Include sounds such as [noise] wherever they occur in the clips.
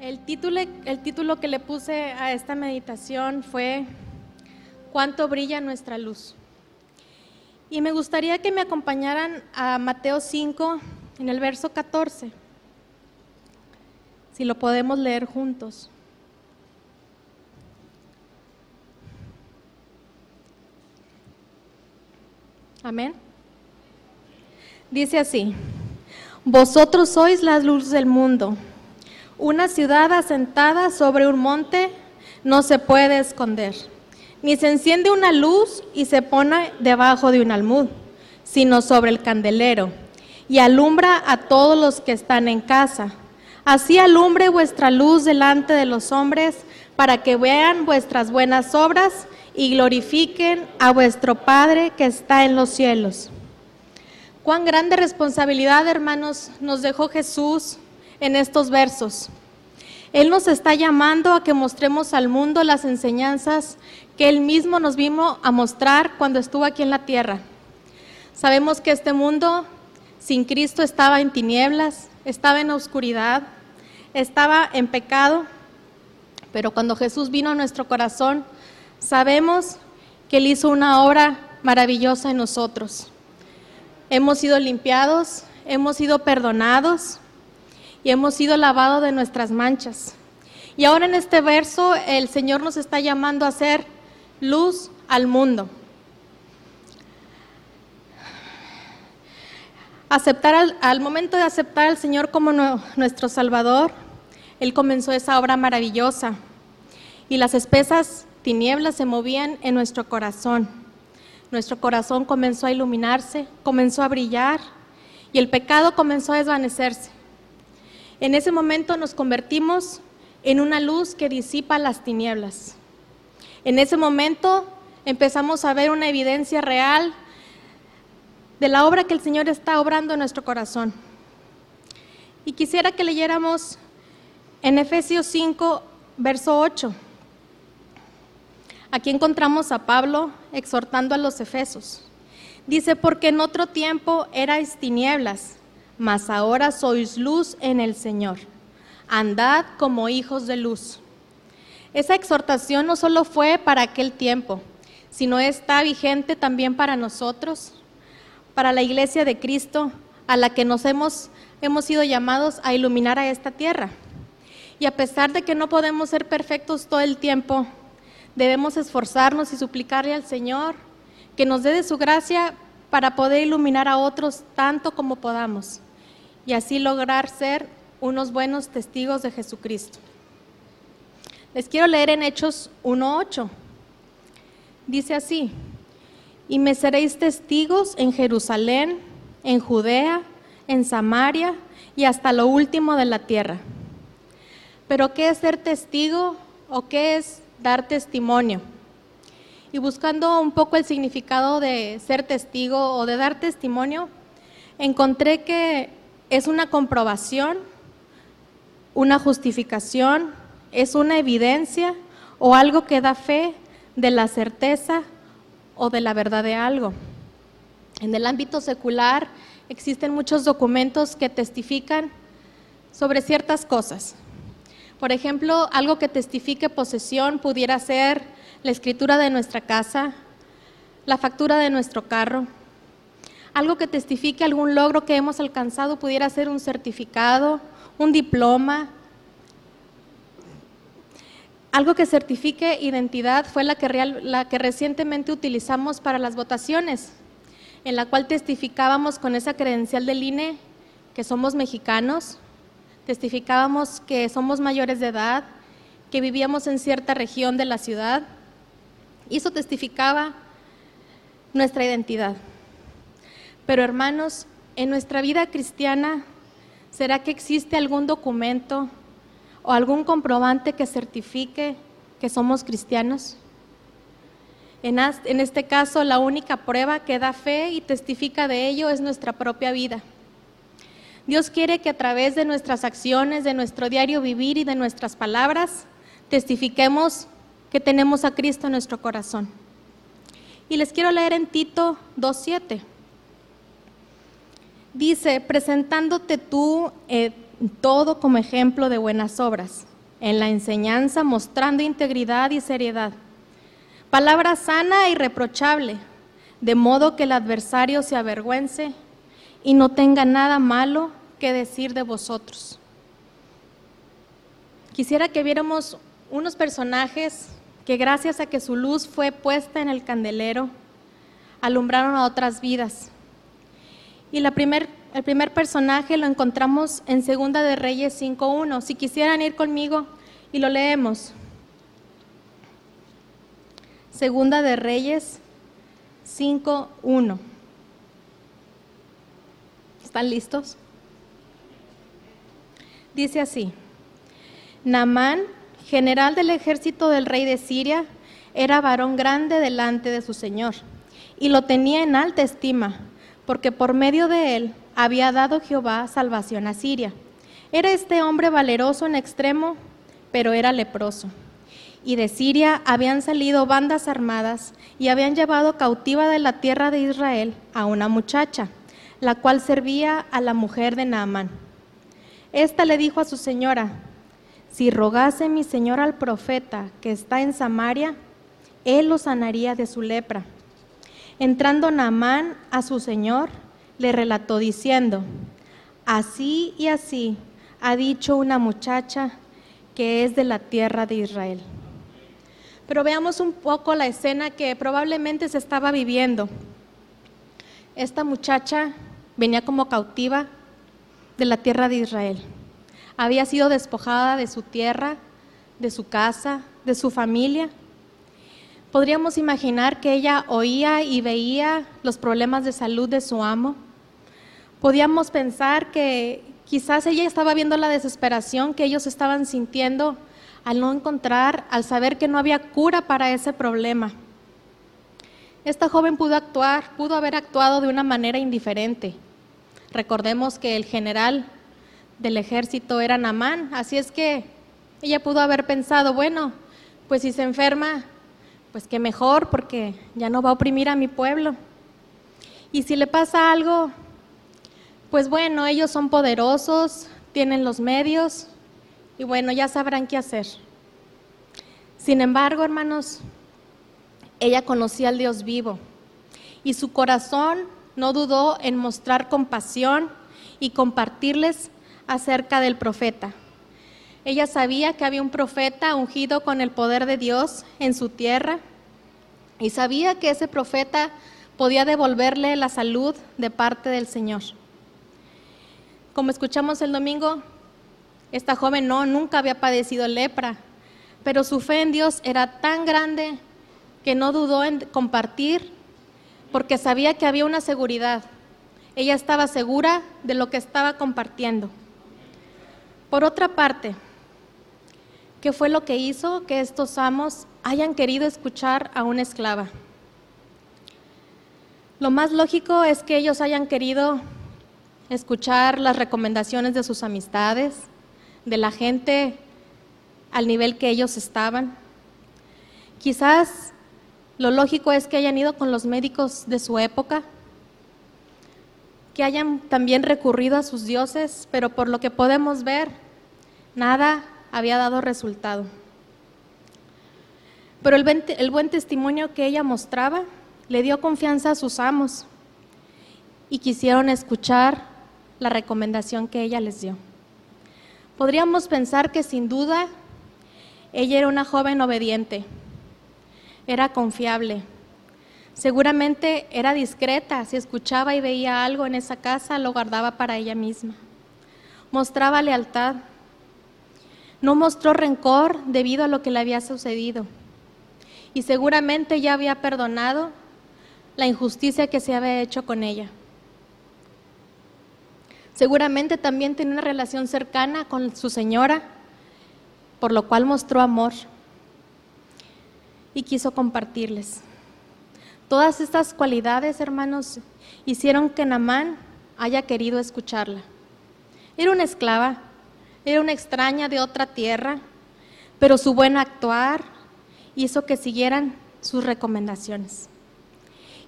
El título, el título que le puse a esta meditación fue ¿Cuánto brilla nuestra luz? Y me gustaría que me acompañaran a Mateo 5 en el verso 14, si lo podemos leer juntos. Amén. Dice así, vosotros sois la luz del mundo. Una ciudad asentada sobre un monte no se puede esconder, ni se enciende una luz y se pone debajo de un almud, sino sobre el candelero, y alumbra a todos los que están en casa. Así alumbre vuestra luz delante de los hombres, para que vean vuestras buenas obras y glorifiquen a vuestro Padre que está en los cielos. Cuán grande responsabilidad, hermanos, nos dejó Jesús en estos versos. Él nos está llamando a que mostremos al mundo las enseñanzas que Él mismo nos vino a mostrar cuando estuvo aquí en la tierra. Sabemos que este mundo sin Cristo estaba en tinieblas, estaba en oscuridad, estaba en pecado, pero cuando Jesús vino a nuestro corazón, sabemos que Él hizo una obra maravillosa en nosotros. Hemos sido limpiados, hemos sido perdonados y hemos sido lavados de nuestras manchas. Y ahora en este verso el Señor nos está llamando a ser luz al mundo. Aceptar al, momento de aceptar al Señor como nuestro Salvador, Él comenzó esa obra maravillosa y las espesas tinieblas se movían en nuestro corazón. Nuestro corazón comenzó a iluminarse, comenzó a brillar y el pecado comenzó a desvanecerse. En ese momento nos convertimos en una luz que disipa las tinieblas. En ese momento empezamos a ver una evidencia real de la obra que el Señor está obrando en nuestro corazón. Y quisiera que leyéramos en Efesios 5, verso 8. Aquí encontramos a Pablo exhortando a los efesos. Dice, porque en otro tiempo erais tinieblas, mas ahora sois luz en el Señor. Andad como hijos de luz. Esa exhortación no solo fue para aquel tiempo, sino está vigente también para nosotros, para la iglesia de Cristo, a la que nos hemos, hemos sido llamados a iluminar a esta tierra. Y a pesar de que no podemos ser perfectos todo el tiempo, debemos esforzarnos y suplicarle al Señor que nos dé de su gracia para poder iluminar a otros tanto como podamos y así lograr ser unos buenos testigos de Jesucristo. Les quiero leer en Hechos 1.8. Dice así, y me seréis testigos en Jerusalén, en Judea, en Samaria y hasta lo último de la tierra. Pero ¿qué es ser testigo o qué es dar testimonio? Y buscando un poco el significado de ser testigo o de dar testimonio, encontré que es una comprobación, una justificación, es una evidencia o algo que da fe de la certeza o de la verdad de algo. En el ámbito secular existen muchos documentos que testifican sobre ciertas cosas. Por ejemplo, algo que testifique posesión pudiera ser la escritura de nuestra casa, la factura de nuestro carro. Algo que testifique algún logro que hemos alcanzado pudiera ser un certificado, un diploma, algo que certifique identidad fue la que, recientemente utilizamos para las votaciones, en la cual testificábamos con esa credencial del INE que somos mexicanos, testificábamos que somos mayores de edad, que vivíamos en cierta región de la ciudad, y eso testificaba nuestra identidad. Pero hermanos, en nuestra vida cristiana, ¿será que existe algún documento o algún comprobante que certifique que somos cristianos? En, este caso, la única prueba que da fe y testifica de ello es nuestra propia vida. Dios quiere que a través de nuestras acciones, de nuestro diario vivir y de nuestras palabras, testifiquemos que tenemos a Cristo en nuestro corazón. Y les quiero leer en Tito 2.7. Dice, presentándote tú, eh, todo como ejemplo de buenas obras, en la enseñanza mostrando integridad y seriedad. Palabra sana y reprochable, de modo que el adversario se avergüence y no tenga nada malo que decir de vosotros. Quisiera que viéramos unos personajes que gracias a que su luz fue puesta en el candelero, alumbraron a otras vidas. Y el primer personaje lo encontramos en Segunda de Reyes 5.1. Si quisieran ir conmigo y lo leemos. Segunda de Reyes 5.1. ¿Están listos? Dice así, Namán, general del ejército del rey de Siria, era varón grande delante de su señor y lo tenía en alta estima, porque por medio de él había dado Jehová salvación a Siria. Era este hombre valeroso en extremo, pero era leproso. Y de Siria habían salido bandas armadas y habían llevado cautiva de la tierra de Israel a una muchacha, la cual servía a la mujer de Naamán. Esta le dijo a su señora, si rogase mi señor al profeta que está en Samaria, él lo sanaría de su lepra. Entrando Naamán a su señor, le relató diciendo, así y así ha dicho una muchacha que es de la tierra de Israel. Pero veamos un poco la escena que probablemente se estaba viviendo. Esta muchacha venía como cautiva de la tierra de Israel. Había sido despojada de su tierra, de su casa, de su familia Podríamos imaginar que ella oía y veía los problemas de salud de su amo. Podíamos pensar que quizás ella estaba viendo la desesperación que ellos estaban sintiendo al no encontrar, al saber que no había cura para ese problema. Esta joven pudo actuar, pudo haber actuado de una manera indiferente. Recordemos que el general del ejército era Namán, así es que ella pudo haber pensado, bueno, pues si se enferma, pues qué mejor porque ya no va a oprimir a mi pueblo. Y si le pasa algo, pues bueno, ellos son poderosos, tienen los medios y bueno, ya sabrán qué hacer. Sin embargo, hermanos, ella conocía al Dios vivo y su corazón no dudó en mostrar compasión y compartirles acerca del profeta. Ella sabía que había un profeta ungido con el poder de Dios en su tierra y sabía que ese profeta podía devolverle la salud de parte del Señor. Como escuchamos el domingo, esta joven no, nunca había padecido lepra, pero su fe en Dios era tan grande que no dudó en compartir porque sabía que había una seguridad. Ella estaba segura de lo que estaba compartiendo. Por otra parte, ¿Qué fue lo que hizo que estos amos hayan querido escuchar a una esclava? Lo más lógico es que ellos hayan querido escuchar las recomendaciones de sus amistades, de la gente al nivel que ellos estaban. Quizás lo lógico es que hayan ido con los médicos de su época, que hayan también recurrido a sus dioses, pero por lo que podemos ver, nada había dado resultado. Pero el, buen testimonio que ella mostraba le dio confianza a sus amos y quisieron escuchar la recomendación que ella les dio. Podríamos pensar que sin duda ella era una joven obediente, era confiable, seguramente era discreta, si escuchaba y veía algo en esa casa lo guardaba para ella misma, mostraba lealtad, no mostró rencor debido a lo que le había sucedido. Y seguramente ya había perdonado la injusticia que se había hecho con ella. Seguramente también tenía una relación cercana con su señora, por lo cual mostró amor y quiso compartirles. Todas estas cualidades, hermanos, hicieron que Namán haya querido escucharla. Era una esclava, era una extraña de otra tierra, pero su buen actuar hizo que siguieran sus recomendaciones.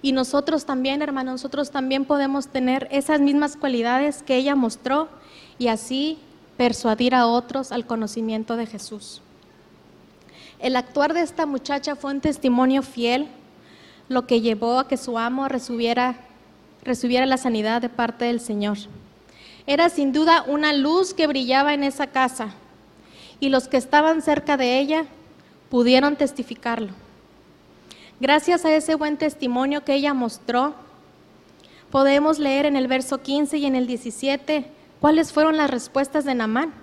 Y nosotros también, hermanos, nosotros también podemos tener esas mismas cualidades que ella mostró y así persuadir a otros al conocimiento de Jesús. El actuar de esta muchacha fue un testimonio fiel, lo que llevó a que su amo recibiera, recibiera la sanidad de parte del Señor. Era sin duda una luz que brillaba en esa casa y los que estaban cerca de ella pudieron testificarlo. Gracias a ese buen testimonio que ella mostró, podemos leer en el verso 15 y en el 17 cuáles fueron las respuestas de Namán.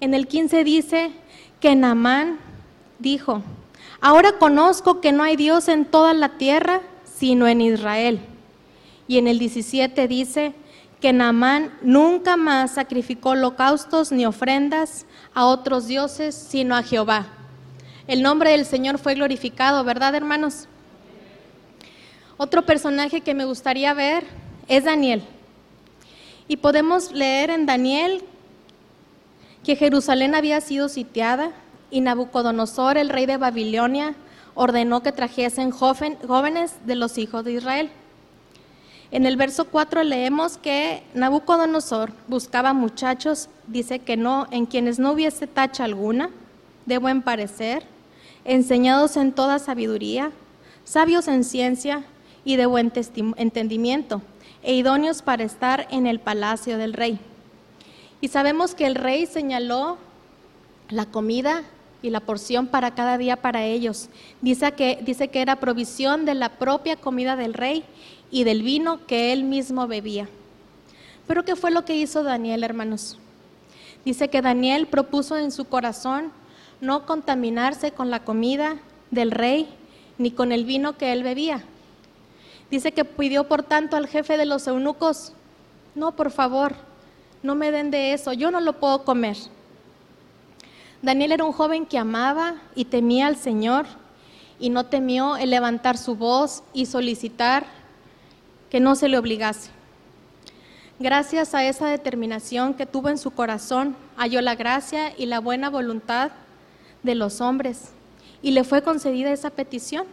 En el 15 dice que Namán dijo, ahora conozco que no hay Dios en toda la tierra sino en Israel. Y en el 17 dice que Naamán nunca más sacrificó holocaustos ni ofrendas a otros dioses sino a Jehová. El nombre del Señor fue glorificado, ¿verdad, hermanos? Otro personaje que me gustaría ver es Daniel. Y podemos leer en Daniel que Jerusalén había sido sitiada y Nabucodonosor, el rey de Babilonia, ordenó que trajesen jóvenes de los hijos de Israel. En el verso 4 leemos que Nabucodonosor buscaba muchachos, dice que no, en quienes no hubiese tacha alguna, de buen parecer, enseñados en toda sabiduría, sabios en ciencia y de buen entendimiento, e idóneos para estar en el palacio del rey. Y sabemos que el rey señaló la comida y la porción para cada día para ellos. Dice que, dice que era provisión de la propia comida del rey y del vino que él mismo bebía. Pero ¿qué fue lo que hizo Daniel, hermanos? Dice que Daniel propuso en su corazón no contaminarse con la comida del rey ni con el vino que él bebía. Dice que pidió por tanto al jefe de los eunucos, no, por favor, no me den de eso, yo no lo puedo comer. Daniel era un joven que amaba y temía al Señor y no temió el levantar su voz y solicitar que no se le obligase. Gracias a esa determinación que tuvo en su corazón, halló la gracia y la buena voluntad de los hombres y le fue concedida esa petición.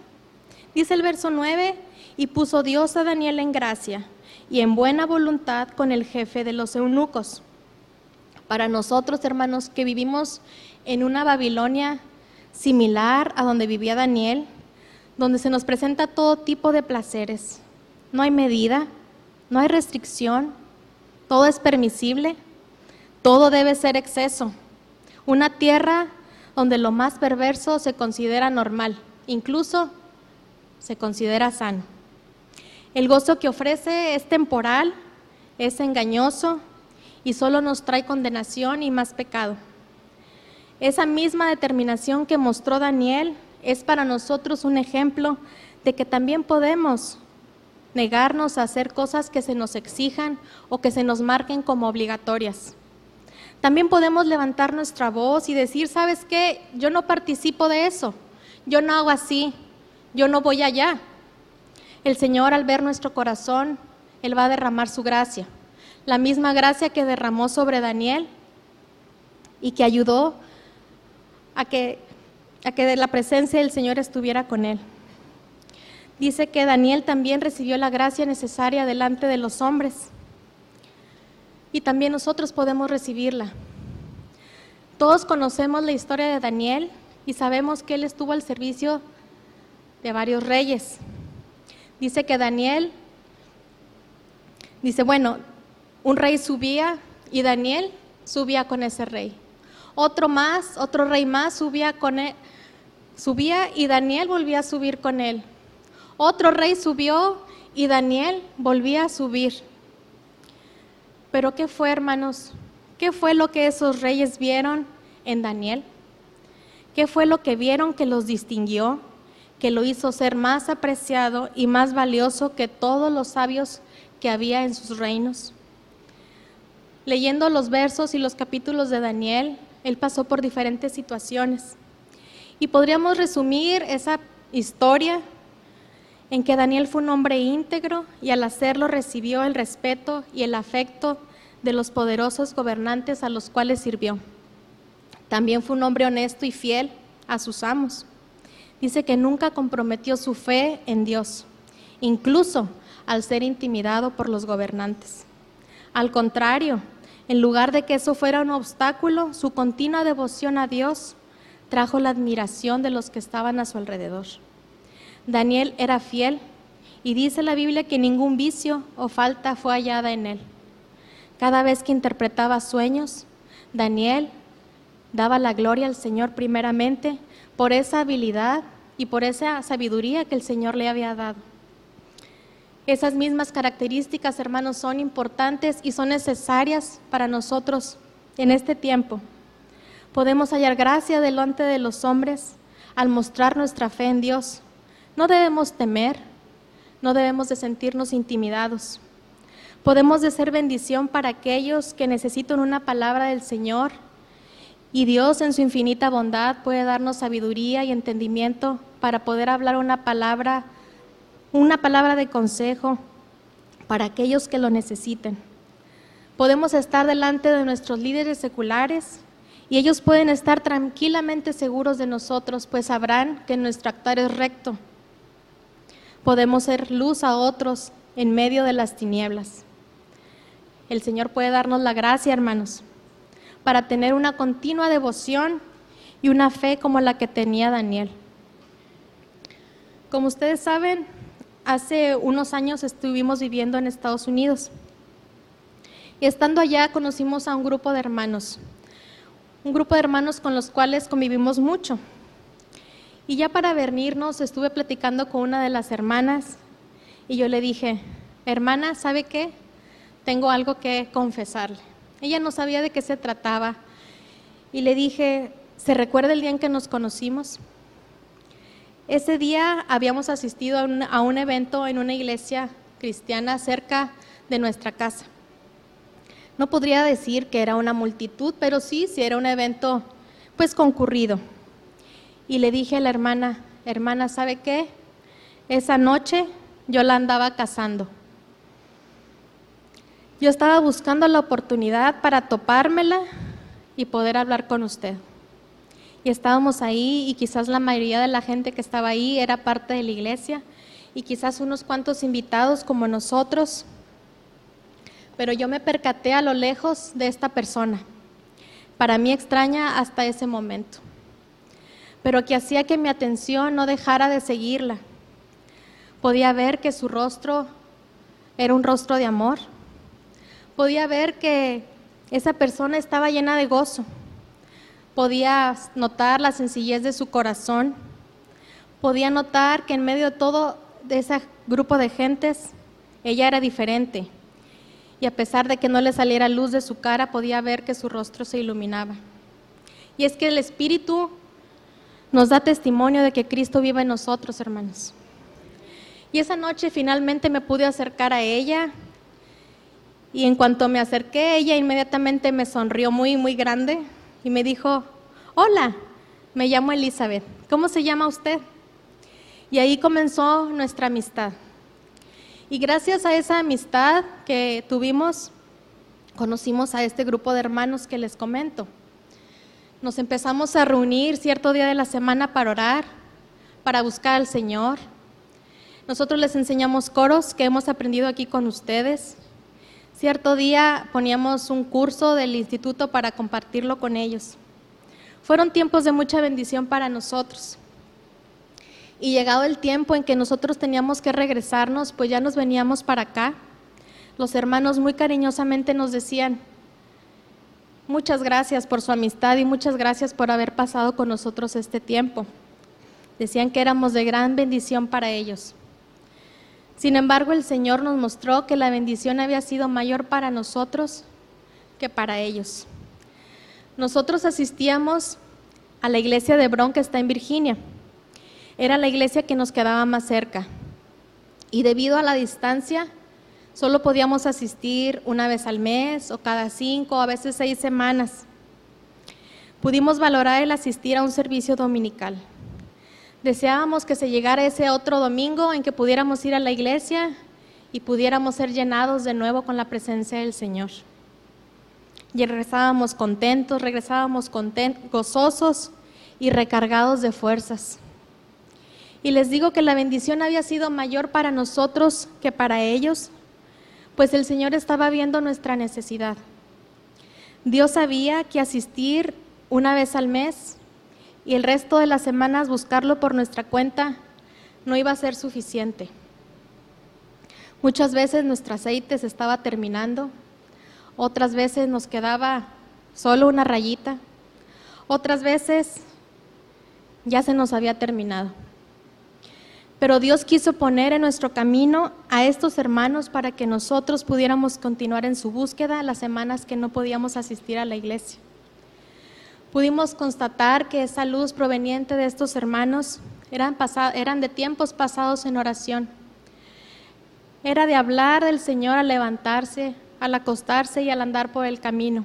Dice el verso 9, y puso Dios a Daniel en gracia y en buena voluntad con el jefe de los eunucos. Para nosotros, hermanos, que vivimos en una Babilonia similar a donde vivía Daniel, donde se nos presenta todo tipo de placeres. No hay medida, no hay restricción, todo es permisible, todo debe ser exceso. Una tierra donde lo más perverso se considera normal, incluso se considera sano. El gozo que ofrece es temporal, es engañoso y solo nos trae condenación y más pecado. Esa misma determinación que mostró Daniel es para nosotros un ejemplo de que también podemos negarnos a hacer cosas que se nos exijan o que se nos marquen como obligatorias. También podemos levantar nuestra voz y decir, ¿sabes qué? Yo no participo de eso, yo no hago así, yo no voy allá. El Señor al ver nuestro corazón, Él va a derramar su gracia, la misma gracia que derramó sobre Daniel y que ayudó a que, a que la presencia del Señor estuviera con él. Dice que Daniel también recibió la gracia necesaria delante de los hombres y también nosotros podemos recibirla. Todos conocemos la historia de Daniel y sabemos que él estuvo al servicio de varios reyes. Dice que Daniel, dice, bueno, un rey subía y Daniel subía con ese rey. Otro más, otro rey más subía con él, subía y Daniel volvía a subir con él. Otro rey subió y Daniel volvía a subir. Pero ¿qué fue, hermanos? ¿Qué fue lo que esos reyes vieron en Daniel? ¿Qué fue lo que vieron que los distinguió, que lo hizo ser más apreciado y más valioso que todos los sabios que había en sus reinos? Leyendo los versos y los capítulos de Daniel, él pasó por diferentes situaciones. Y podríamos resumir esa historia en que Daniel fue un hombre íntegro y al hacerlo recibió el respeto y el afecto de los poderosos gobernantes a los cuales sirvió. También fue un hombre honesto y fiel a sus amos. Dice que nunca comprometió su fe en Dios, incluso al ser intimidado por los gobernantes. Al contrario, En lugar de que eso fuera un obstáculo, su continua devoción a Dios trajo la admiración de los que estaban a su alrededor. Daniel era fiel y dice la Biblia que ningún vicio o falta fue hallada en él. Cada vez que interpretaba sueños, Daniel daba la gloria al Señor primeramente por esa habilidad y por esa sabiduría que el Señor le había dado. Esas mismas características, hermanos, son importantes y son necesarias para nosotros en este tiempo. Podemos hallar gracia delante de los hombres al mostrar nuestra fe en Dios. No debemos temer, no debemos de sentirnos intimidados. Podemos de ser bendición para aquellos que necesitan una palabra del Señor y Dios en su infinita bondad puede darnos sabiduría y entendimiento para poder hablar una palabra, una palabra de consejo para aquellos que lo necesiten. Podemos estar delante de nuestros líderes seculares y ellos pueden estar tranquilamente seguros de nosotros, pues sabrán que nuestro actuar es recto. Podemos ser luz a otros en medio de las tinieblas. El Señor puede darnos la gracia, hermanos, para tener una continua devoción y una fe como la que tenía Daniel. Como ustedes saben, hace unos años estuvimos viviendo en Estados Unidos y estando allá conocimos a un grupo de hermanos, un grupo de hermanos con los cuales convivimos mucho. Y ya para venirnos estuve platicando con una de las hermanas y yo le dije, hermana, ¿sabe qué? Tengo algo que confesarle. Ella no sabía de qué se trataba. Y le dije, ¿se recuerda el día en que nos conocimos? Ese día habíamos asistido a un, evento en una iglesia cristiana cerca de nuestra casa. No podría decir que era una multitud, pero sí, sí era un evento pues concurrido. Y le dije a la hermana, hermana, ¿sabe qué? Esa noche yo la andaba cazando. Yo estaba buscando la oportunidad para topármela y poder hablar con usted. Y estábamos ahí y quizás la mayoría de la gente que estaba ahí era parte de la iglesia y quizás unos cuantos invitados como nosotros. Pero yo me percaté a lo lejos de esta persona, para mí extraña hasta ese momento, pero que hacía que mi atención no dejara de seguirla. Podía ver que su rostro era un rostro de amor podía ver que esa persona estaba llena de gozo. Podía notar la sencillez de su corazón. Podía notar que en medio de todo ese grupo de gentes, ella era diferente. Y a pesar de que no le saliera luz de su cara, podía ver que su rostro se iluminaba. Y es que el Espíritu nos da testimonio de que Cristo vive en nosotros, hermanos. Y esa noche finalmente me pude acercar a ella y en cuanto me acerqué, ella inmediatamente me sonrió muy, muy grande y me dijo, hola, me llamo Elizabeth, ¿cómo se llama usted? Y ahí comenzó nuestra amistad. Y gracias a esa amistad que tuvimos, conocimos a este grupo de hermanos que les comento. Nos empezamos a reunir cierto día de la semana para orar, para buscar al Señor. Nosotros les enseñamos coros que hemos aprendido aquí con ustedes. Cierto día poníamos un curso del instituto para compartirlo con ellos. Fueron tiempos de mucha bendición para nosotros. Y llegado el tiempo en que nosotros teníamos que regresarnos, pues ya nos veníamos para acá, los hermanos muy cariñosamente nos decían, muchas gracias por su amistad y muchas gracias por haber pasado con nosotros este tiempo. Decían que éramos de gran bendición para ellos. Sin embargo, el Señor nos mostró que la bendición había sido mayor para nosotros que para ellos. Nosotros asistíamos a la iglesia de Bron que está en Virginia. Era la iglesia que nos quedaba más cerca. Y debido a la distancia, solo podíamos asistir una vez al mes o cada cinco, a veces seis semanas. Pudimos valorar el asistir a un servicio dominical. Deseábamos que se llegara ese otro domingo en que pudiéramos ir a la iglesia y pudiéramos ser llenados de nuevo con la presencia del Señor. Y regresábamos contentos, regresábamos contentos, gozosos y recargados de fuerzas. Y les digo que la bendición había sido mayor para nosotros que para ellos, pues el Señor estaba viendo nuestra necesidad. Dios sabía que asistir una vez al mes y el resto de las semanas buscarlo por nuestra cuenta no iba a ser suficiente. Muchas veces nuestro aceite se estaba terminando, otras veces nos quedaba solo una rayita, otras veces ya se nos había terminado. Pero Dios quiso poner en nuestro camino a estos hermanos para que nosotros pudiéramos continuar en su búsqueda las semanas que no podíamos asistir a la iglesia. Pudimos constatar que esa luz proveniente de estos hermanos eran, eran de tiempos pasados en oración. Era de hablar del Señor al levantarse, al acostarse y al andar por el camino.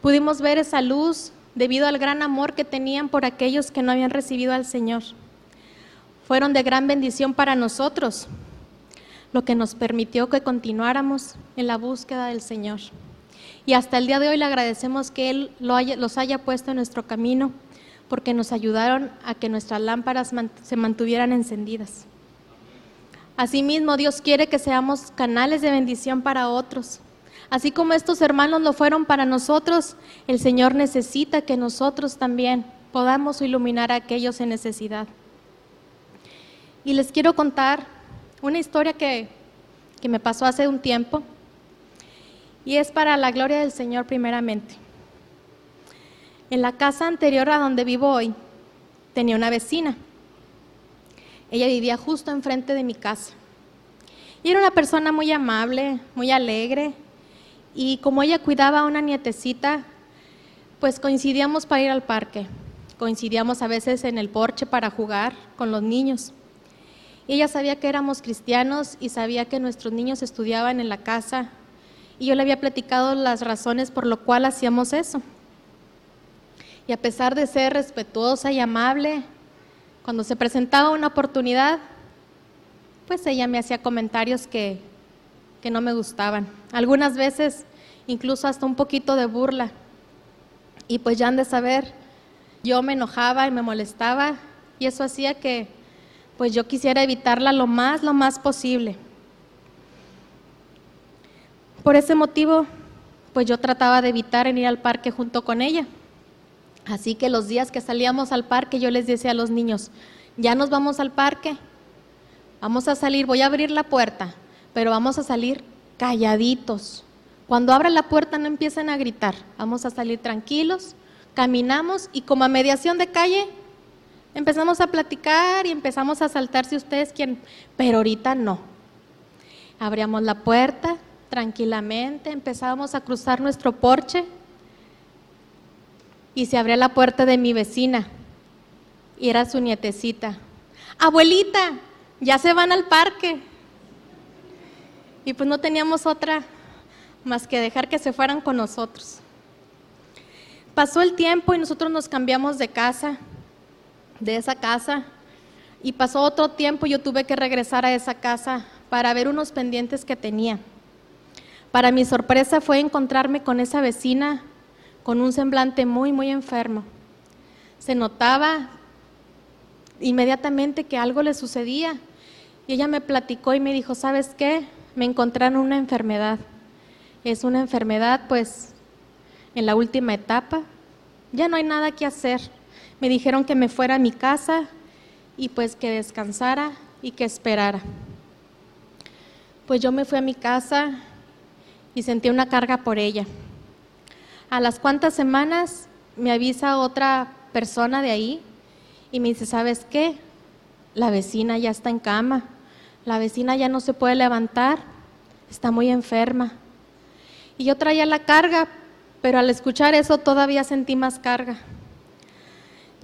Pudimos ver esa luz debido al gran amor que tenían por aquellos que no habían recibido al Señor fueron de gran bendición para nosotros, lo que nos permitió que continuáramos en la búsqueda del Señor. Y hasta el día de hoy le agradecemos que Él los haya puesto en nuestro camino, porque nos ayudaron a que nuestras lámparas se mantuvieran encendidas. Asimismo, Dios quiere que seamos canales de bendición para otros. Así como estos hermanos lo fueron para nosotros, el Señor necesita que nosotros también podamos iluminar a aquellos en necesidad. Y les quiero contar una historia que, me pasó hace un tiempo y es para la gloria del Señor primeramente. En la casa anterior a donde vivo hoy tenía una vecina. Ella vivía justo enfrente de mi casa. Y era una persona muy amable, muy alegre. Y como ella cuidaba a una nietecita, pues coincidíamos para ir al parque. Coincidíamos a veces en el porche para jugar con los niños ella sabía que éramos cristianos y sabía que nuestros niños estudiaban en la casa. Y yo le había platicado las razones por lo cual hacíamos eso. Y a pesar de ser respetuosa y amable, cuando se presentaba una oportunidad, pues ella me hacía comentarios que, que no me gustaban. Algunas veces incluso hasta un poquito de burla. Y pues ya han de saber, yo me enojaba y me molestaba y eso hacía que pues yo quisiera evitarla lo más, lo más posible. Por ese motivo, pues yo trataba de evitar en ir al parque junto con ella. Así que los días que salíamos al parque yo les decía a los niños, ya nos vamos al parque, vamos a salir, voy a abrir la puerta, pero vamos a salir calladitos. Cuando abra la puerta no empiecen a gritar, vamos a salir tranquilos, caminamos y como a mediación de calle Empezamos a platicar y empezamos a saltar si ustedes quieren, pero ahorita no. Abríamos la puerta tranquilamente, empezábamos a cruzar nuestro porche y se abría la puerta de mi vecina y era su nietecita. Abuelita, ya se van al parque. Y pues no teníamos otra más que dejar que se fueran con nosotros. Pasó el tiempo y nosotros nos cambiamos de casa de esa casa y pasó otro tiempo yo tuve que regresar a esa casa para ver unos pendientes que tenía. Para mi sorpresa fue encontrarme con esa vecina con un semblante muy, muy enfermo. Se notaba inmediatamente que algo le sucedía y ella me platicó y me dijo, ¿sabes qué? Me encontraron una enfermedad. Es una enfermedad pues en la última etapa. Ya no hay nada que hacer me dijeron que me fuera a mi casa y pues que descansara y que esperara. Pues yo me fui a mi casa y sentí una carga por ella. A las cuantas semanas me avisa otra persona de ahí y me dice, ¿sabes qué? La vecina ya está en cama, la vecina ya no se puede levantar, está muy enferma. Y yo traía la carga, pero al escuchar eso todavía sentí más carga.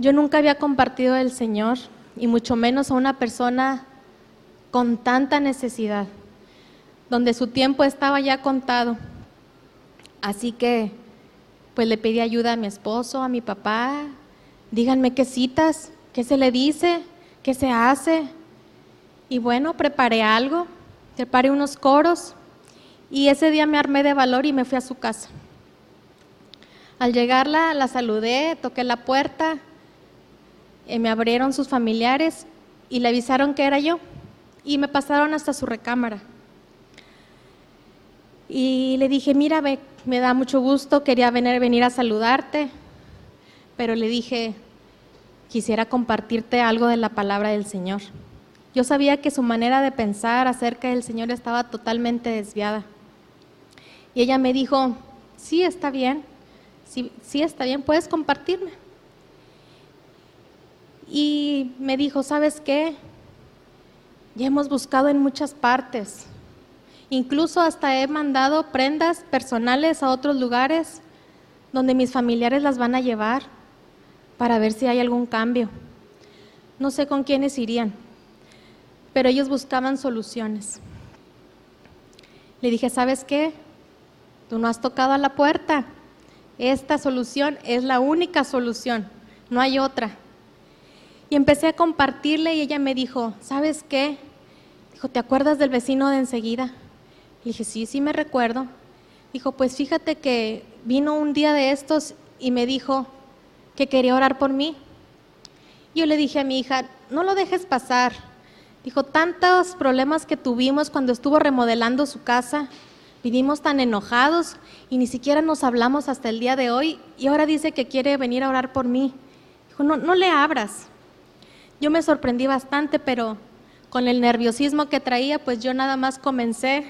Yo nunca había compartido el Señor y mucho menos a una persona con tanta necesidad, donde su tiempo estaba ya contado. Así que pues le pedí ayuda a mi esposo, a mi papá, díganme qué citas, qué se le dice, qué se hace. Y bueno, preparé algo, preparé unos coros y ese día me armé de valor y me fui a su casa. Al llegarla la saludé, toqué la puerta eh, me abrieron sus familiares y le avisaron que era yo y me pasaron hasta su recámara. Y le dije, mira, me da mucho gusto, quería venir, venir a saludarte, pero le dije, quisiera compartirte algo de la palabra del Señor. Yo sabía que su manera de pensar acerca del Señor estaba totalmente desviada. Y ella me dijo, sí, está bien, sí, sí está bien, puedes compartirme. Y me dijo, ¿sabes qué? Ya hemos buscado en muchas partes. Incluso hasta he mandado prendas personales a otros lugares donde mis familiares las van a llevar para ver si hay algún cambio. No sé con quiénes irían, pero ellos buscaban soluciones. Le dije, ¿sabes qué? Tú no has tocado a la puerta. Esta solución es la única solución, no hay otra. Y empecé a compartirle y ella me dijo, ¿sabes qué? Dijo, ¿te acuerdas del vecino de enseguida? Le dije, sí, sí me recuerdo. Dijo, pues fíjate que vino un día de estos y me dijo que quería orar por mí. Yo le dije a mi hija, no lo dejes pasar. Dijo, tantos problemas que tuvimos cuando estuvo remodelando su casa, vivimos tan enojados y ni siquiera nos hablamos hasta el día de hoy y ahora dice que quiere venir a orar por mí. Dijo, no, no le abras. Yo me sorprendí bastante, pero con el nerviosismo que traía, pues yo nada más comencé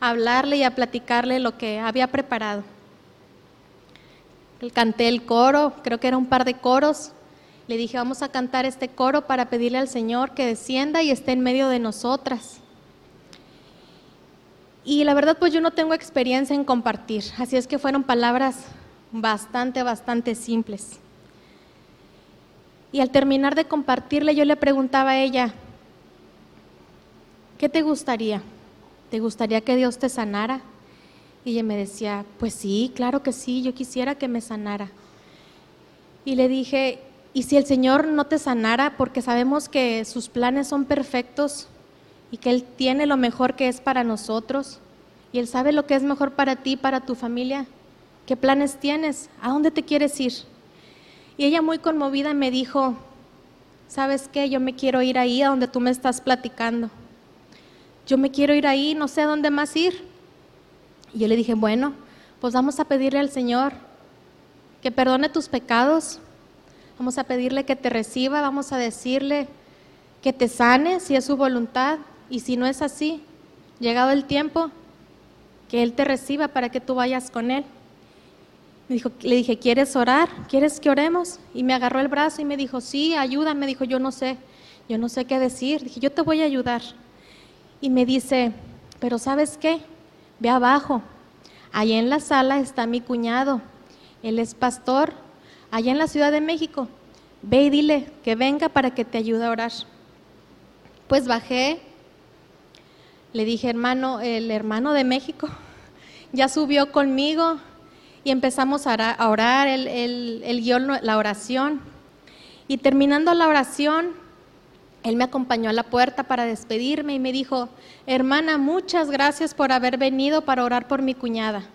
a hablarle y a platicarle lo que había preparado. Canté el coro, creo que era un par de coros. Le dije, vamos a cantar este coro para pedirle al Señor que descienda y esté en medio de nosotras. Y la verdad, pues yo no tengo experiencia en compartir, así es que fueron palabras bastante, bastante simples. Y al terminar de compartirle, yo le preguntaba a ella, ¿qué te gustaría? ¿Te gustaría que Dios te sanara? Y ella me decía, pues sí, claro que sí, yo quisiera que me sanara. Y le dije, ¿y si el Señor no te sanara? Porque sabemos que sus planes son perfectos y que Él tiene lo mejor que es para nosotros y Él sabe lo que es mejor para ti, para tu familia. ¿Qué planes tienes? ¿A dónde te quieres ir? Y ella muy conmovida me dijo, ¿sabes qué? Yo me quiero ir ahí a donde tú me estás platicando. Yo me quiero ir ahí, no sé a dónde más ir. Y yo le dije, bueno, pues vamos a pedirle al Señor que perdone tus pecados. Vamos a pedirle que te reciba, vamos a decirle que te sane si es su voluntad. Y si no es así, llegado el tiempo, que Él te reciba para que tú vayas con Él. Le dije, ¿quieres orar? ¿Quieres que oremos? Y me agarró el brazo y me dijo, sí, ayuda. Me dijo, yo no sé, yo no sé qué decir. Dije, yo te voy a ayudar. Y me dice, pero ¿sabes qué? Ve abajo. Allá en la sala está mi cuñado. Él es pastor. Allá en la Ciudad de México. Ve y dile que venga para que te ayude a orar. Pues bajé. Le dije, hermano, el hermano de México [laughs] ya subió conmigo y empezamos a orar, el, el, guion, la oración. Y terminando la oración, él me acompañó a la puerta para despedirme y me dijo, hermana, muchas gracias por haber venido para orar por mi cuñada.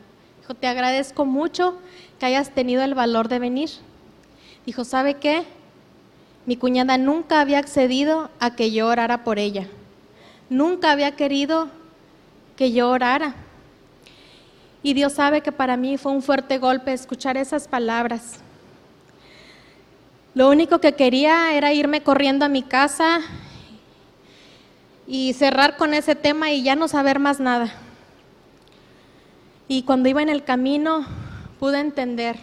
Dijo, te agradezco mucho que hayas tenido el valor de venir. Dijo, ¿sabe qué? Mi cuñada nunca había accedido a que yo orara por ella. Nunca había querido que yo orara. Y Dios sabe que para mí fue un fuerte golpe escuchar esas palabras. Lo único que quería era irme corriendo a mi casa y cerrar con ese tema y ya no saber más nada. Y cuando iba en el camino pude entender.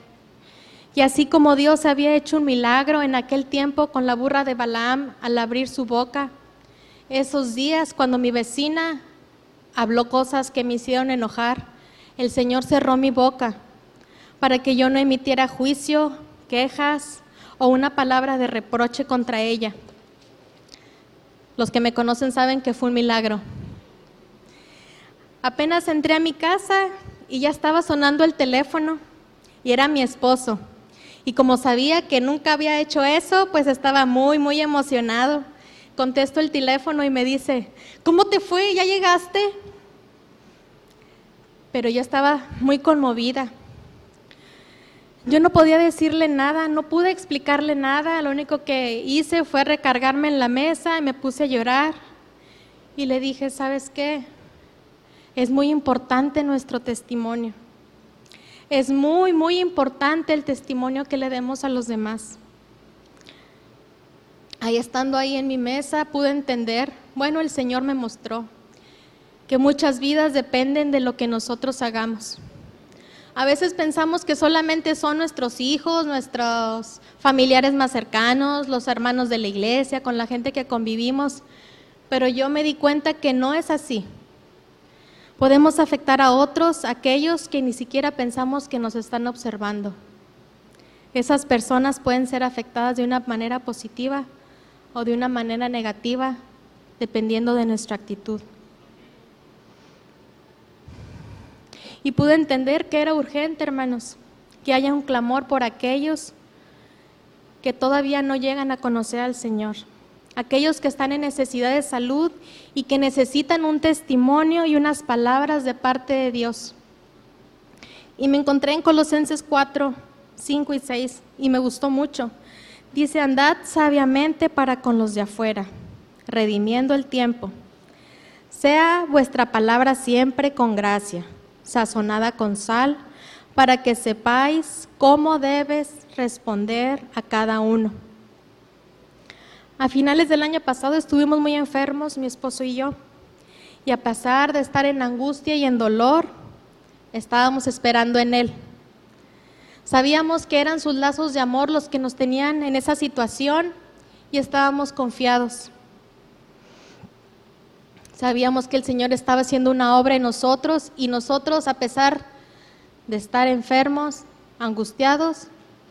Y así como Dios había hecho un milagro en aquel tiempo con la burra de Balaam al abrir su boca, esos días cuando mi vecina habló cosas que me hicieron enojar, el Señor cerró mi boca para que yo no emitiera juicio, quejas o una palabra de reproche contra ella. Los que me conocen saben que fue un milagro. Apenas entré a mi casa y ya estaba sonando el teléfono y era mi esposo. Y como sabía que nunca había hecho eso, pues estaba muy, muy emocionado. Contesto el teléfono y me dice, ¿cómo te fue? ¿Ya llegaste? Pero yo estaba muy conmovida. Yo no podía decirle nada, no pude explicarle nada, lo único que hice fue recargarme en la mesa y me puse a llorar y le dije, ¿sabes qué? Es muy importante nuestro testimonio. Es muy, muy importante el testimonio que le demos a los demás. Ahí estando ahí en mi mesa pude entender, bueno, el Señor me mostró que muchas vidas dependen de lo que nosotros hagamos. A veces pensamos que solamente son nuestros hijos, nuestros familiares más cercanos, los hermanos de la iglesia, con la gente que convivimos, pero yo me di cuenta que no es así. Podemos afectar a otros, aquellos que ni siquiera pensamos que nos están observando. Esas personas pueden ser afectadas de una manera positiva o de una manera negativa, dependiendo de nuestra actitud. Y pude entender que era urgente, hermanos, que haya un clamor por aquellos que todavía no llegan a conocer al Señor, aquellos que están en necesidad de salud y que necesitan un testimonio y unas palabras de parte de Dios. Y me encontré en Colosenses 4, 5 y 6 y me gustó mucho. Dice, andad sabiamente para con los de afuera, redimiendo el tiempo. Sea vuestra palabra siempre con gracia, sazonada con sal, para que sepáis cómo debes responder a cada uno. A finales del año pasado estuvimos muy enfermos, mi esposo y yo, y a pesar de estar en angustia y en dolor, estábamos esperando en Él. Sabíamos que eran sus lazos de amor los que nos tenían en esa situación y estábamos confiados. Sabíamos que el Señor estaba haciendo una obra en nosotros y nosotros, a pesar de estar enfermos, angustiados,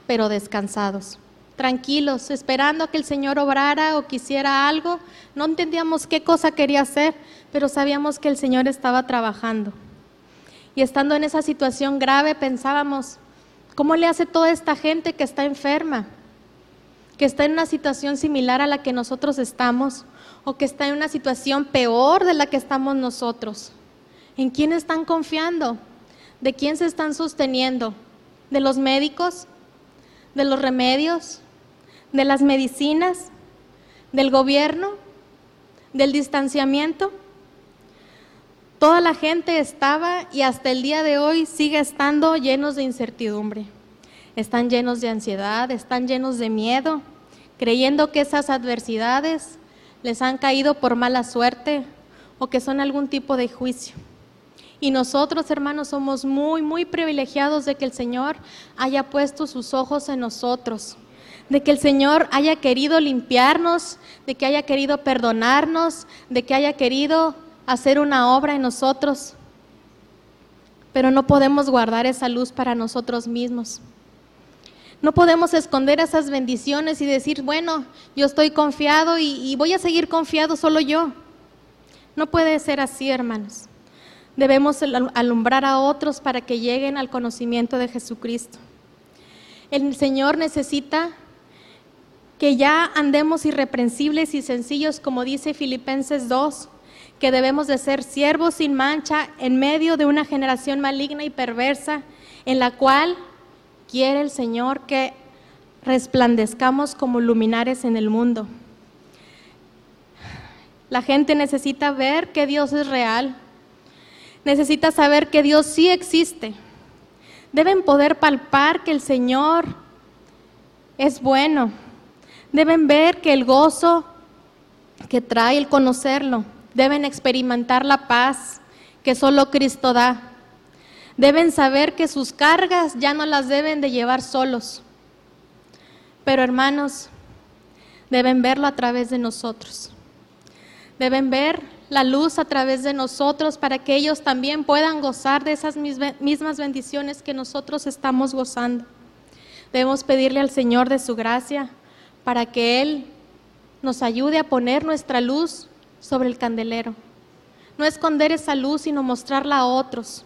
pero descansados, tranquilos, esperando que el Señor obrara o quisiera algo. No entendíamos qué cosa quería hacer, pero sabíamos que el Señor estaba trabajando. Y estando en esa situación grave, pensábamos, ¿Cómo le hace toda esta gente que está enferma? Que está en una situación similar a la que nosotros estamos o que está en una situación peor de la que estamos nosotros. ¿En quién están confiando? ¿De quién se están sosteniendo? ¿De los médicos? ¿De los remedios? ¿De las medicinas? ¿Del gobierno? ¿Del distanciamiento? Toda la gente estaba y hasta el día de hoy sigue estando llenos de incertidumbre. Están llenos de ansiedad, están llenos de miedo, creyendo que esas adversidades les han caído por mala suerte o que son algún tipo de juicio. Y nosotros, hermanos, somos muy, muy privilegiados de que el Señor haya puesto sus ojos en nosotros, de que el Señor haya querido limpiarnos, de que haya querido perdonarnos, de que haya querido hacer una obra en nosotros, pero no podemos guardar esa luz para nosotros mismos. No podemos esconder esas bendiciones y decir, bueno, yo estoy confiado y, voy a seguir confiado solo yo. No puede ser así, hermanos. Debemos alumbrar a otros para que lleguen al conocimiento de Jesucristo. El Señor necesita que ya andemos irreprensibles y sencillos, como dice Filipenses 2, que debemos de ser siervos sin mancha en medio de una generación maligna y perversa, en la cual quiere el Señor que resplandezcamos como luminares en el mundo. La gente necesita ver que Dios es real, necesita saber que Dios sí existe. Deben poder palpar que el Señor es bueno. Deben ver que el gozo que trae el conocerlo deben experimentar la paz que solo Cristo da. Deben saber que sus cargas ya no las deben de llevar solos. Pero hermanos, deben verlo a través de nosotros. Deben ver la luz a través de nosotros para que ellos también puedan gozar de esas mismas bendiciones que nosotros estamos gozando. Debemos pedirle al Señor de su gracia para que Él nos ayude a poner nuestra luz sobre el candelero. No esconder esa luz, sino mostrarla a otros.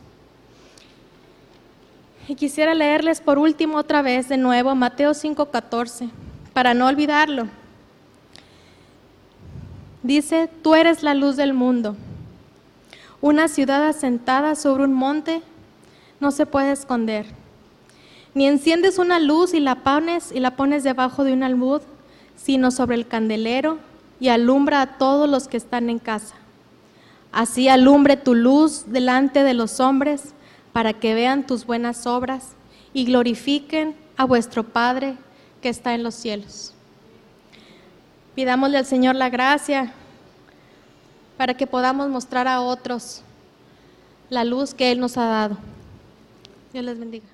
Y quisiera leerles por último otra vez de nuevo Mateo 5:14, para no olvidarlo. Dice, tú eres la luz del mundo. Una ciudad asentada sobre un monte no se puede esconder. Ni enciendes una luz y la pones y la pones debajo de un almud, sino sobre el candelero y alumbra a todos los que están en casa. Así alumbre tu luz delante de los hombres, para que vean tus buenas obras y glorifiquen a vuestro Padre que está en los cielos. Pidámosle al Señor la gracia para que podamos mostrar a otros la luz que Él nos ha dado. Dios les bendiga.